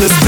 lot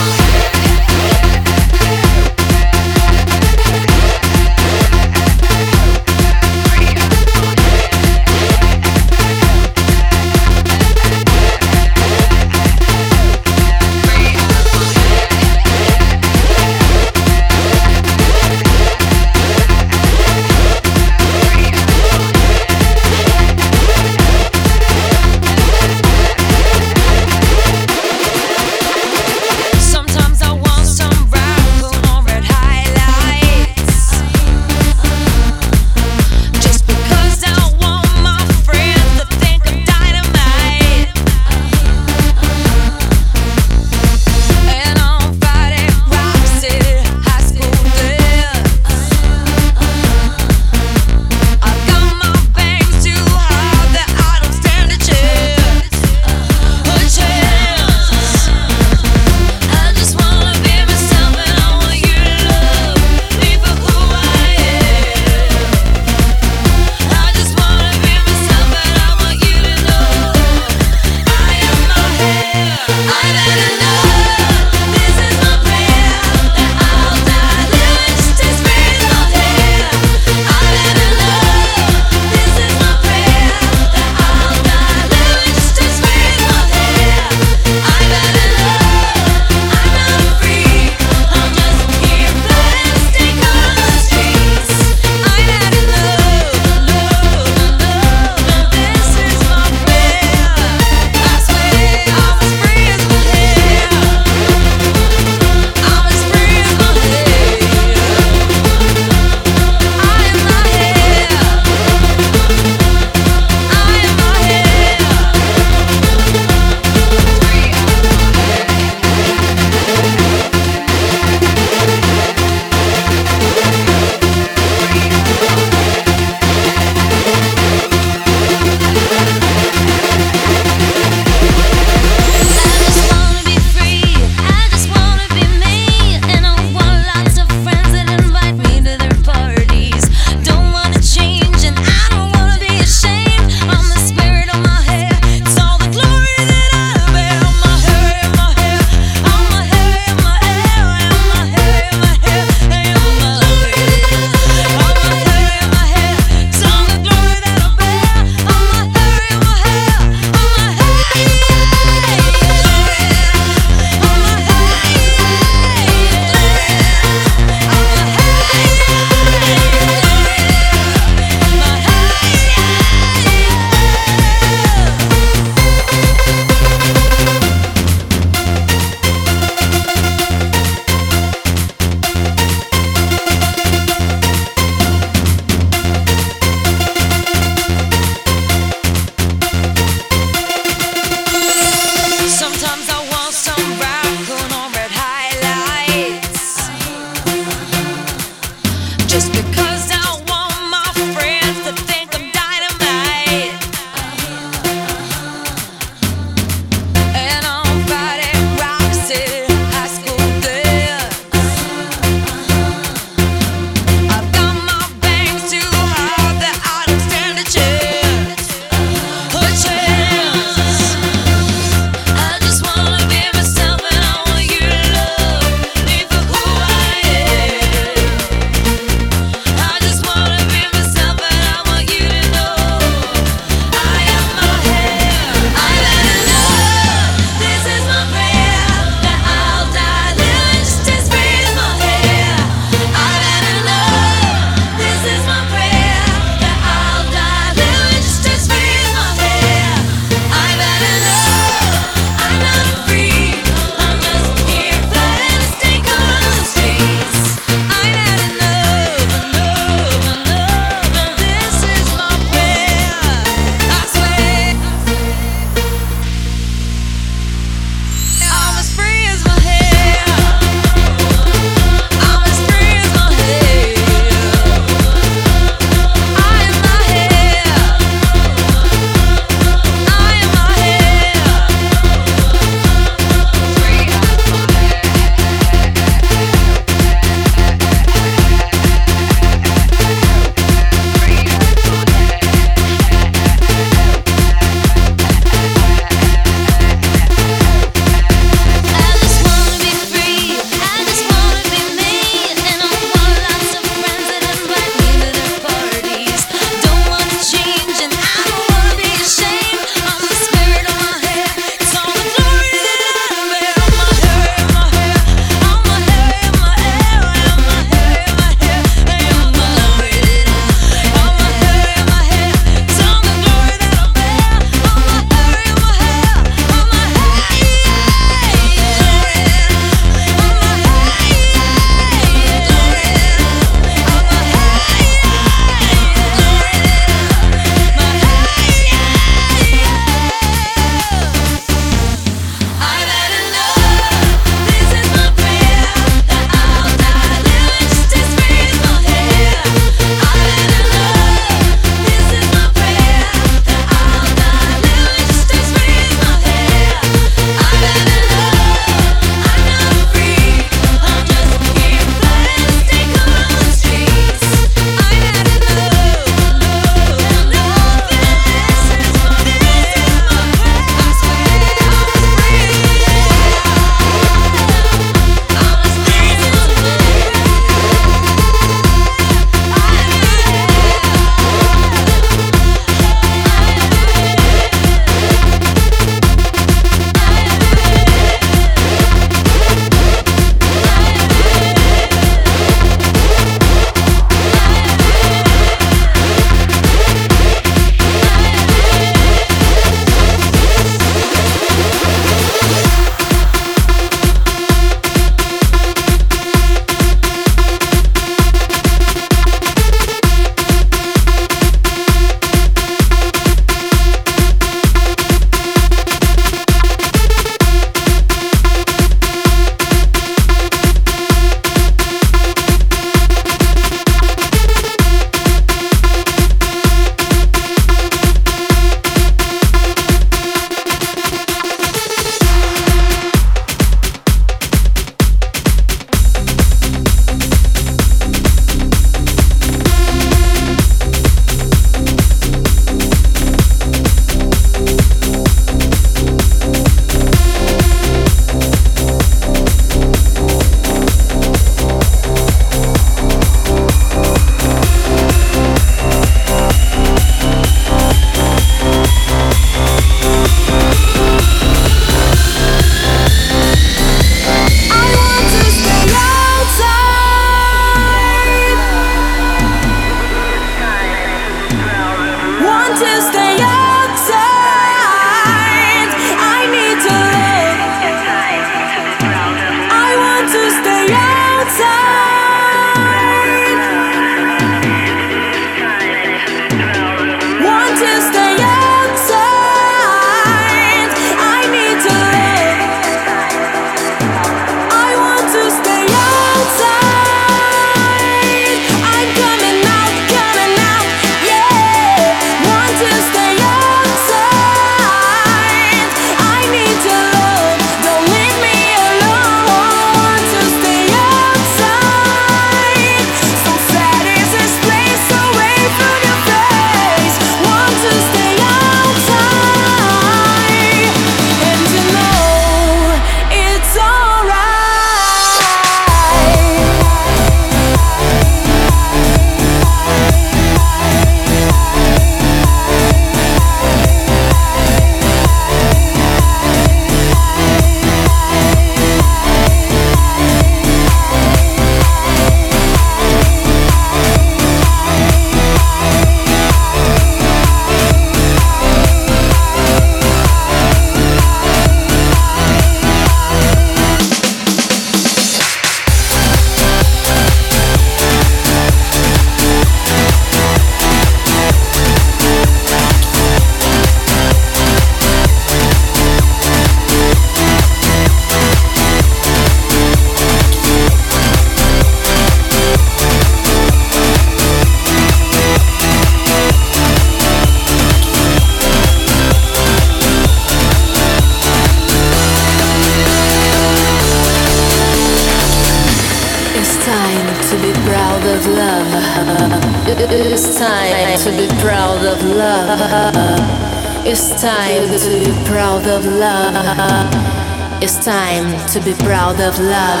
It's time to be proud of love.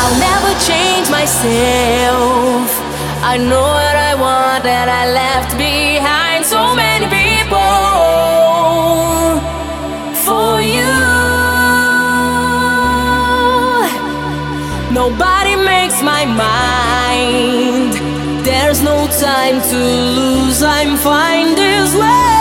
I'll never change myself. I know what I want That I left behind so many people for you. Nobody makes my mind. There's no time to lose. I'm fine this way.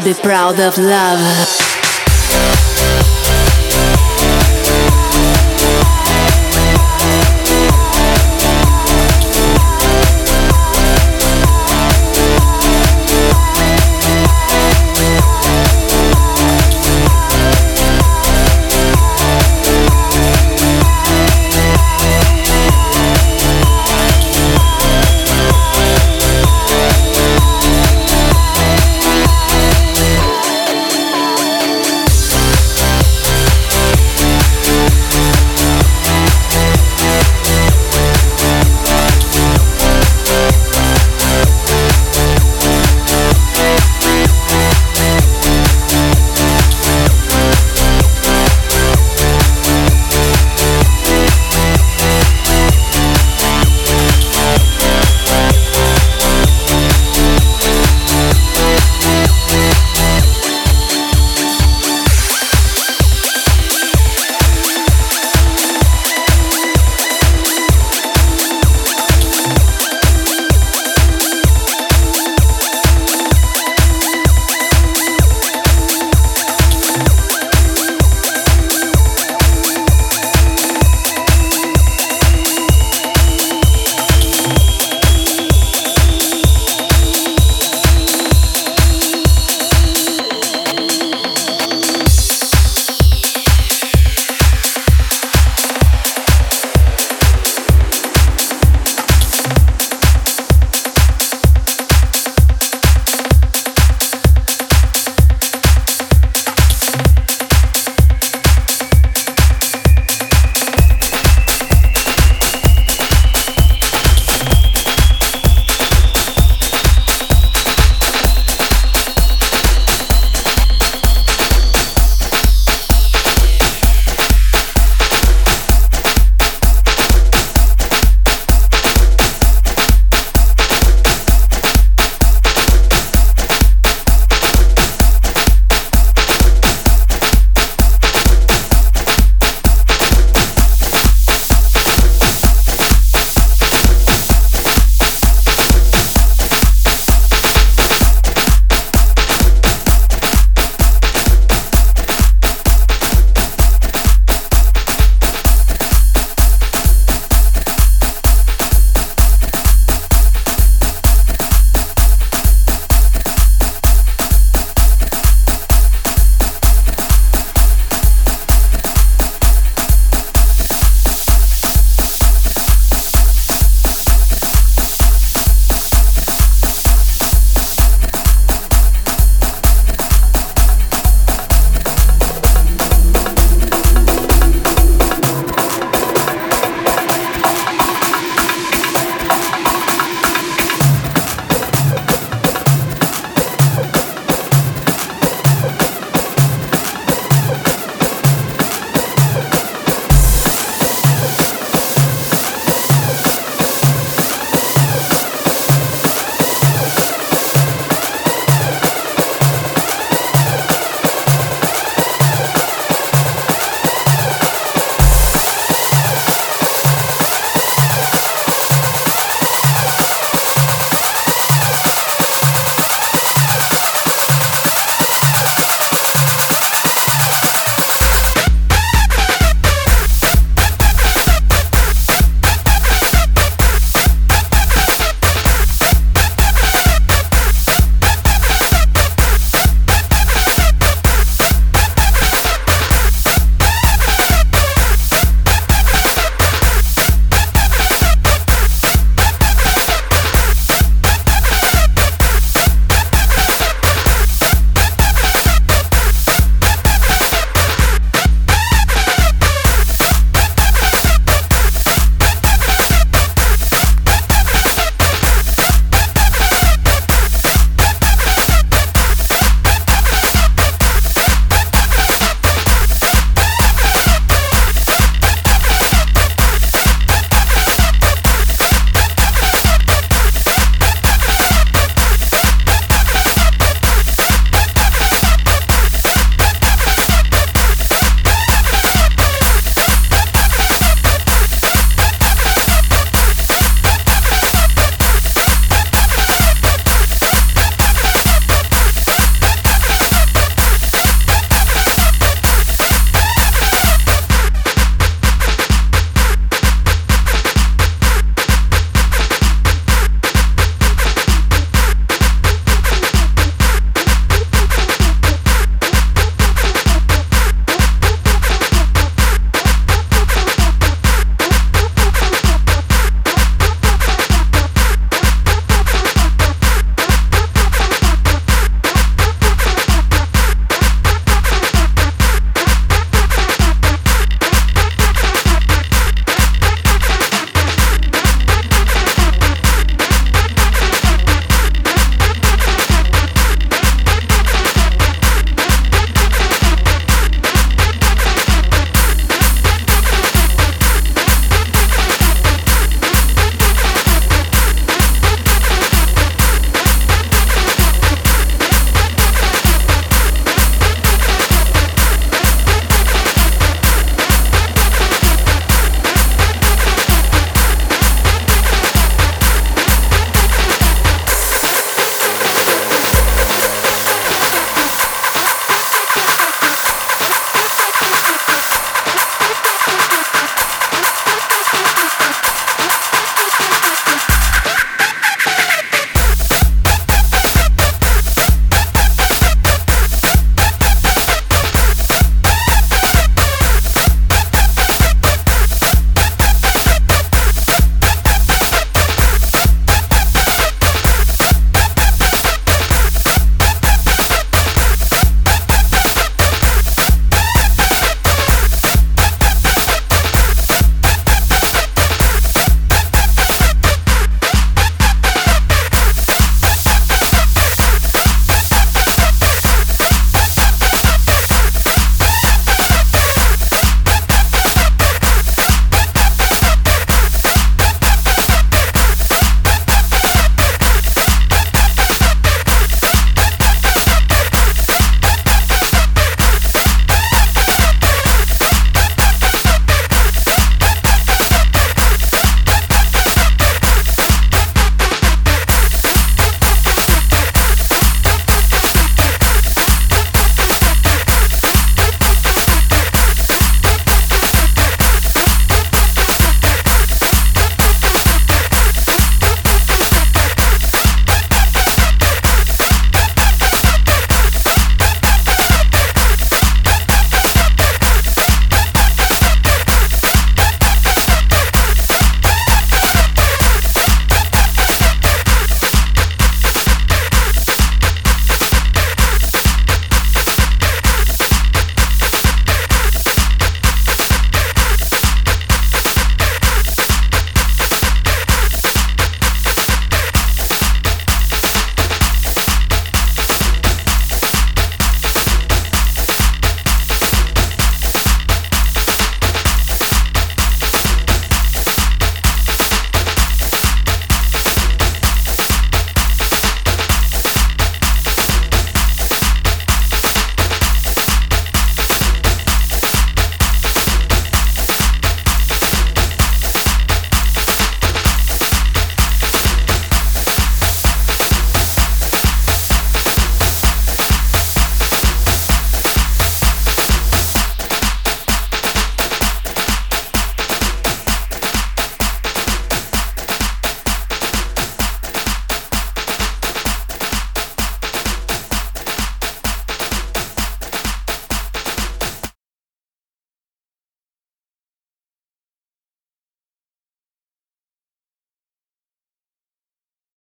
to be proud of love.